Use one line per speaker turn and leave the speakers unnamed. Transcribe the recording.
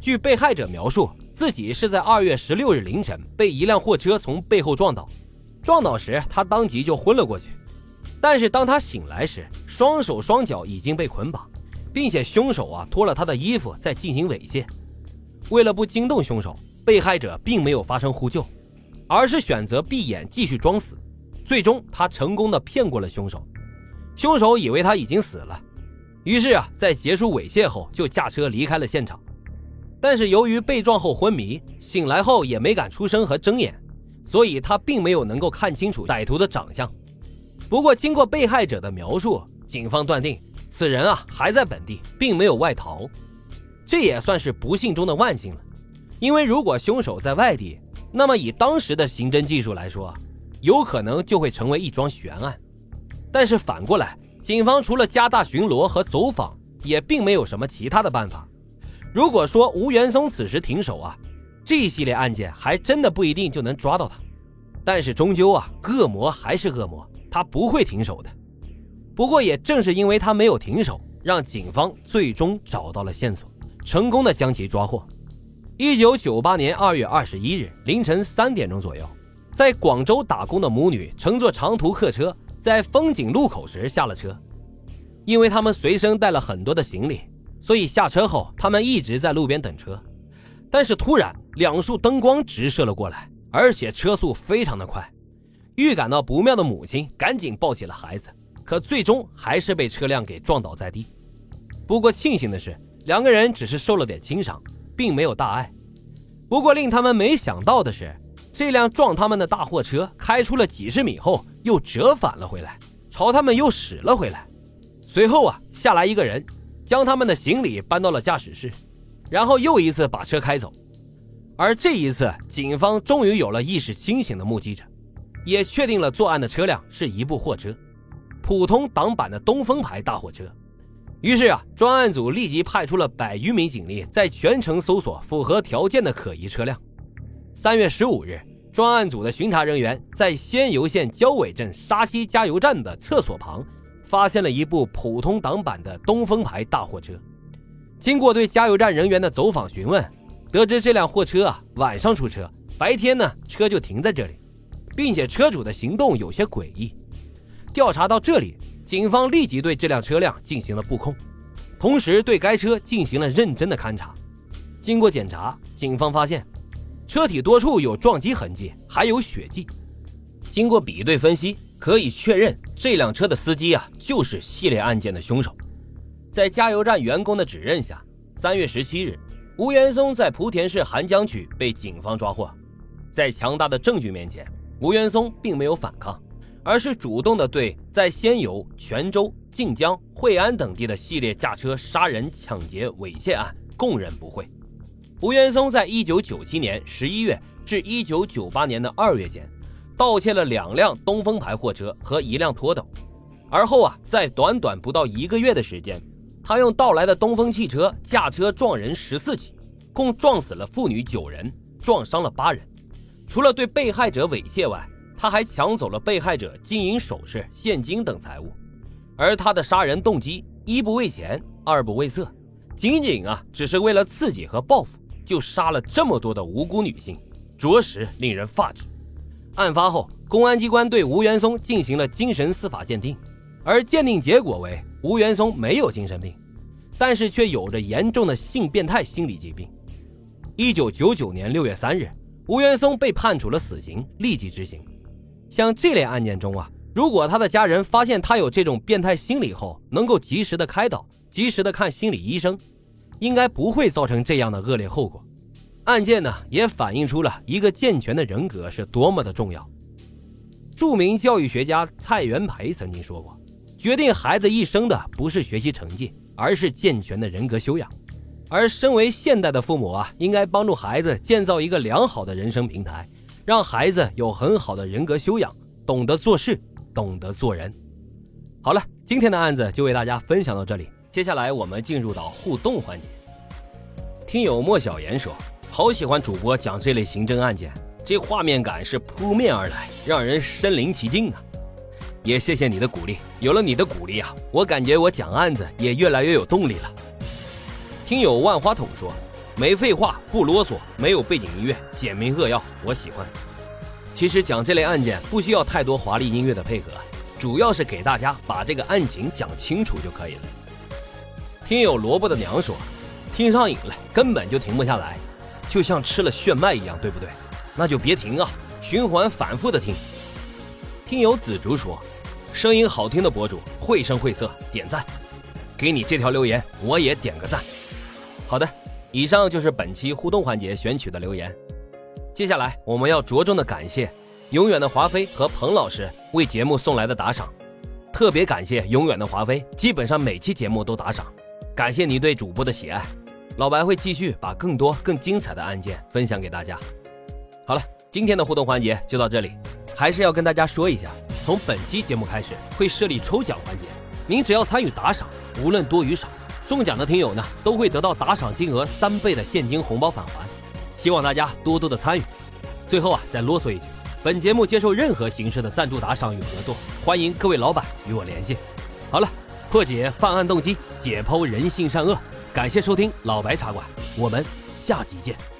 据被害者描述，自己是在二月十六日凌晨被一辆货车从背后撞倒，撞倒时他当即就昏了过去。但是当他醒来时，双手双脚已经被捆绑，并且凶手啊脱了他的衣服在进行猥亵。为了不惊动凶手，被害者并没有发生呼救，而是选择闭眼继续装死。最终，他成功的骗过了凶手。凶手以为他已经死了，于是啊，在结束猥亵后就驾车离开了现场。但是由于被撞后昏迷，醒来后也没敢出声和睁眼，所以他并没有能够看清楚歹徒的长相。不过，经过被害者的描述，警方断定此人啊还在本地，并没有外逃。这也算是不幸中的万幸了，因为如果凶手在外地，那么以当时的刑侦技术来说，有可能就会成为一桩悬案。但是反过来，警方除了加大巡逻和走访，也并没有什么其他的办法。如果说吴元松此时停手啊，这一系列案件还真的不一定就能抓到他。但是终究啊，恶魔还是恶魔。他不会停手的，不过也正是因为他没有停手，让警方最终找到了线索，成功的将其抓获。一九九八年二月二十一日凌晨三点钟左右，在广州打工的母女乘坐长途客车，在风景路口时下了车。因为他们随身带了很多的行李，所以下车后他们一直在路边等车。但是突然，两束灯光直射了过来，而且车速非常的快。预感到不妙的母亲赶紧抱起了孩子，可最终还是被车辆给撞倒在地。不过庆幸的是，两个人只是受了点轻伤，并没有大碍。不过令他们没想到的是，这辆撞他们的大货车开出了几十米后又折返了回来，朝他们又驶了回来。随后啊，下来一个人，将他们的行李搬到了驾驶室，然后又一次把车开走。而这一次，警方终于有了意识清醒的目击者。也确定了作案的车辆是一部货车，普通挡板的东风牌大货车。于是啊，专案组立即派出了百余名警力，在全城搜索符合条件的可疑车辆。三月十五日，专案组的巡查人员在仙游县交尾镇沙溪加油站的厕所旁，发现了一部普通挡板的东风牌大货车。经过对加油站人员的走访询问，得知这辆货车啊晚上出车，白天呢车就停在这里。并且车主的行动有些诡异。调查到这里，警方立即对这辆车辆进行了布控，同时对该车进行了认真的勘查。经过检查，警方发现车体多处有撞击痕迹，还有血迹。经过比对分析，可以确认这辆车的司机啊就是系列案件的凶手。在加油站员工的指认下，三月十七日，吴元松在莆田市涵江区被警方抓获。在强大的证据面前，吴元松并没有反抗，而是主动的对在仙游、泉州、晋江、惠安等地的系列驾车杀人、抢劫、猥亵案供认不讳。吴元松在一九九七年十一月至一九九八年的二月间，盗窃了两辆东风牌货车和一辆拖斗，而后啊，在短短不到一个月的时间，他用盗来的东风汽车驾车撞人十四起，共撞死了妇女九人，撞伤了八人。除了对被害者猥亵外，他还抢走了被害者金银首饰、现金等财物。而他的杀人动机一不为钱，二不为色，仅仅啊只是为了刺激和报复，就杀了这么多的无辜女性，着实令人发指。案发后，公安机关对吴元松进行了精神司法鉴定，而鉴定结果为吴元松没有精神病，但是却有着严重的性变态心理疾病。一九九九年六月三日。吴元松被判处了死刑，立即执行。像这类案件中啊，如果他的家人发现他有这种变态心理后，能够及时的开导，及时的看心理医生，应该不会造成这样的恶劣后果。案件呢，也反映出了一个健全的人格是多么的重要。著名教育学家蔡元培曾经说过：“决定孩子一生的不是学习成绩，而是健全的人格修养。”而身为现代的父母啊，应该帮助孩子建造一个良好的人生平台，让孩子有很好的人格修养，懂得做事，懂得做人。好了，今天的案子就为大家分享到这里，接下来我们进入到互动环节。听友莫小言说，好喜欢主播讲这类刑侦案件，这画面感是扑面而来，让人身临其境啊！也谢谢你的鼓励，有了你的鼓励啊，我感觉我讲案子也越来越有动力了。听友万花筒说，没废话，不啰嗦，没有背景音乐，简明扼要，我喜欢。其实讲这类案件不需要太多华丽音乐的配合，主要是给大家把这个案情讲清楚就可以了。听友萝卜的娘说，听上瘾了，根本就停不下来，就像吃了炫迈一样，对不对？那就别停啊，循环反复的听。听友紫竹说，声音好听的博主，绘声绘色，点赞。给你这条留言，我也点个赞。好的，以上就是本期互动环节选取的留言。接下来我们要着重的感谢永远的华妃和彭老师为节目送来的打赏，特别感谢永远的华妃，基本上每期节目都打赏，感谢你对主播的喜爱，老白会继续把更多更精彩的案件分享给大家。好了，今天的互动环节就到这里，还是要跟大家说一下，从本期节目开始会设立抽奖环节，您只要参与打赏，无论多与少，中奖的听友呢都会得到打赏金额三倍的现金红包返还。希望大家多多的参与。最后啊，再啰嗦一句，本节目接受任何形式的赞助打赏与合作，欢迎各位老板与我联系。好了，破解犯案动机，解剖人性善恶，感谢收听老白茶馆，我们下集见。